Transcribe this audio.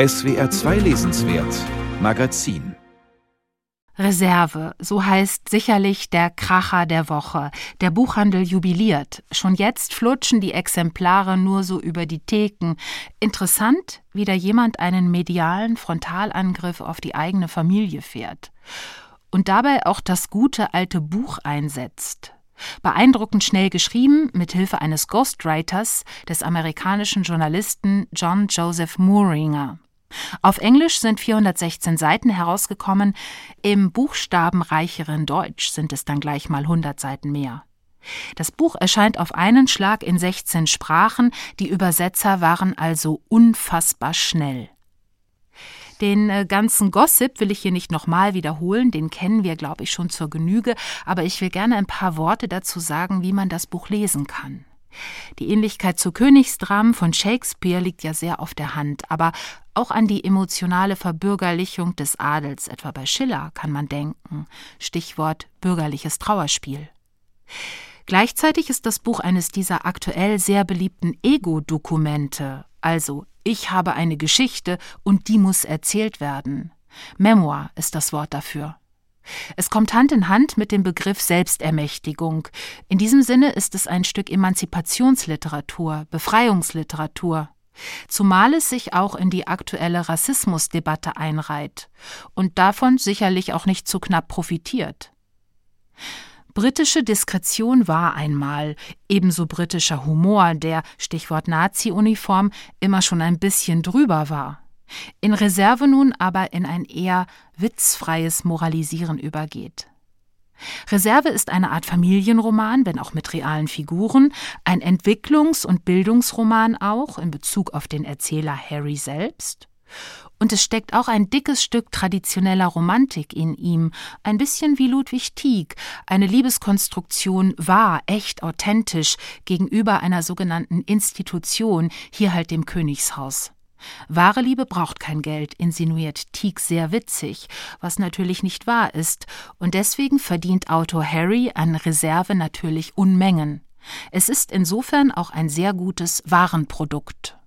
SWR 2 Lesenswert Magazin Reserve, so heißt sicherlich der Kracher der Woche. Der Buchhandel jubiliert. Schon jetzt flutschen die Exemplare nur so über die Theken. Interessant, wie da jemand einen medialen Frontalangriff auf die eigene Familie fährt. Und dabei auch das gute alte Buch einsetzt. Beeindruckend schnell geschrieben, mit Hilfe eines Ghostwriters, des amerikanischen Journalisten John Joseph Mooringer. Auf Englisch sind 416 Seiten herausgekommen, im buchstabenreicheren Deutsch sind es dann gleich mal 100 Seiten mehr. Das Buch erscheint auf einen Schlag in 16 Sprachen, die Übersetzer waren also unfassbar schnell. Den äh, ganzen Gossip will ich hier nicht nochmal wiederholen, den kennen wir, glaube ich, schon zur Genüge, aber ich will gerne ein paar Worte dazu sagen, wie man das Buch lesen kann. Die Ähnlichkeit zu Königsdramen von Shakespeare liegt ja sehr auf der Hand, aber auch an die emotionale Verbürgerlichung des Adels, etwa bei Schiller, kann man denken. Stichwort bürgerliches Trauerspiel. Gleichzeitig ist das Buch eines dieser aktuell sehr beliebten Ego-Dokumente, also ich habe eine Geschichte und die muss erzählt werden. Memoir ist das Wort dafür. Es kommt Hand in Hand mit dem Begriff Selbstermächtigung. In diesem Sinne ist es ein Stück Emanzipationsliteratur, Befreiungsliteratur. Zumal es sich auch in die aktuelle Rassismusdebatte einreiht und davon sicherlich auch nicht zu knapp profitiert. Britische Diskretion war einmal, ebenso britischer Humor, der, Stichwort Nazi-Uniform, immer schon ein bisschen drüber war in Reserve nun aber in ein eher witzfreies Moralisieren übergeht. Reserve ist eine Art Familienroman, wenn auch mit realen Figuren, ein Entwicklungs- und Bildungsroman auch in Bezug auf den Erzähler Harry selbst. Und es steckt auch ein dickes Stück traditioneller Romantik in ihm, ein bisschen wie Ludwig Tieck, eine Liebeskonstruktion wahr, echt, authentisch gegenüber einer sogenannten Institution, hier halt dem Königshaus. Wahre Liebe braucht kein Geld, insinuiert Teague sehr witzig, was natürlich nicht wahr ist, und deswegen verdient Autor Harry an Reserve natürlich Unmengen. Es ist insofern auch ein sehr gutes Warenprodukt.